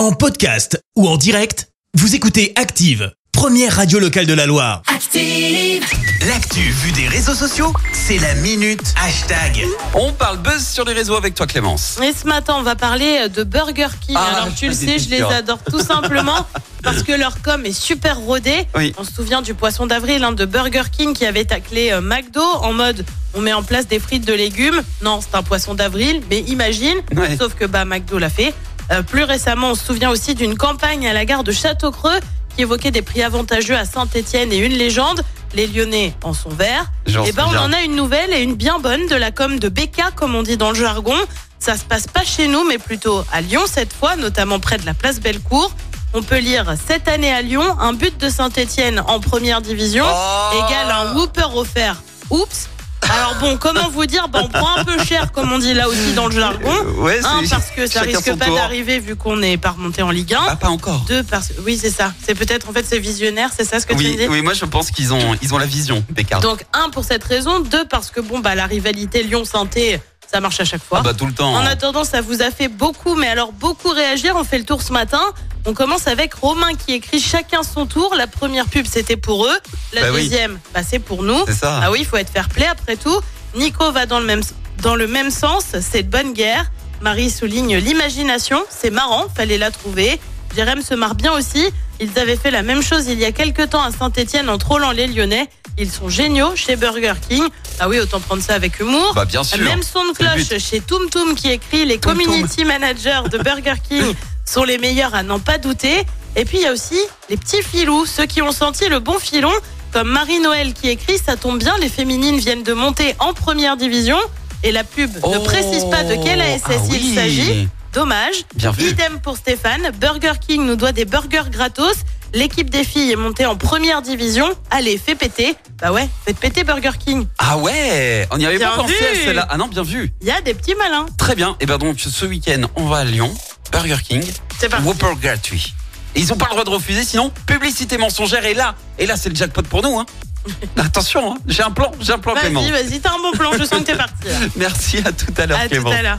En podcast ou en direct, vous écoutez Active, première radio locale de la Loire. Active. L'actu vue des réseaux sociaux, c'est la minute hashtag. On parle buzz sur les réseaux avec toi Clémence. Et ce matin, on va parler de Burger King. Ah, Alors, tu le je sais, je les adore tout simplement parce que leur com est super rodée. Oui. On se souvient du poisson d'avril hein, de Burger King qui avait taclé euh, McDo en mode on met en place des frites de légumes. Non, c'est un poisson d'avril, mais imagine. Ouais. Sauf que bah, McDo l'a fait. Euh, plus récemment, on se souvient aussi d'une campagne à la gare de Château-Creux qui évoquait des prix avantageux à Saint-Etienne et une légende. Les Lyonnais en sont verts. Et ben, on en a une nouvelle et une bien bonne de la com de BK, comme on dit dans le jargon. Ça se passe pas chez nous, mais plutôt à Lyon cette fois, notamment près de la place Bellecour. On peut lire cette année à Lyon, un but de Saint-Etienne en première division Oh égale un Whooper offert. Oups. Alors bon, comment vous dire bah, On prend un peu cher, comme on dit là aussi dans le jargon. Euh, ouais, Un, parce que ça risque pas d'arriver vu qu'on n'est pas remonté en Ligue 1. Ah, pas encore. Deux, parce que oui, c'est ça. C'est peut-être en fait c'est visionnaire, c'est ça ce que tu me Oui, dis? oui, moi je pense qu'ils ont, ils ont la vision, Bécard. donc un pour cette raison, deux parce que bon bah la rivalité Lyon-Sainté, ça marche à chaque fois. Ah bah tout le temps. En attendant, ça vous a fait beaucoup, mais alors beaucoup réagir. On fait le tour ce matin. On commence avec Romain qui écrit chacun son tour. La première pub c'était pour eux, la Bah oui. deuxième bah, c'est pour nous. C'est ça. Ah oui, il faut être fair play après tout. Nico va dans le même dans le même sens. C'est de bonne guerre. Marie souligne l'imagination. C'est marrant, fallait la trouver. Jérém se marre bien aussi. Ils avaient fait la même chose il y a quelques temps à Saint-Etienne en trollant les Lyonnais. Ils sont géniaux chez Burger King. Ah oui, autant prendre ça avec humour. Bah bien sûr. Même son de cloche chez Toum Toum qui écrit les Toum Toum. community managers de Burger King sont les meilleurs à n'en pas douter. Et puis il y a aussi les petits filous, ceux qui ont senti le bon filon, comme Marie-Noël qui écrit ça tombe bien, les féminines viennent de monter en première division et la pub ne Oh, précise pas de quelle ASS ah il oui. s'agit. Dommage. Bien vu. Idem pour Stéphane. Burger King nous doit des burgers gratos. L'équipe des filles est montée en première division. Allez, fais péter. Bah ouais, faites péter Burger King. Ah ouais, on n'y avait Bien pas pensé à celle-là. Ah non, bien vu. Il y a des petits malins. Très bien. Et ben donc ce week-end, on va à Lyon, Burger King, C'est parti. Whopper gratuit. Et ils ont pas le droit de refuser, sinon publicité mensongère. Et là, et là, c'est le jackpot pour nous. Hein. Attention, hein. j'ai un plan, j'ai un plan Clément. Vas-y, vas-y, t'as un bon plan, je sens que t'es parti. Merci à tout à l'heure À tout Clément. à l'heure.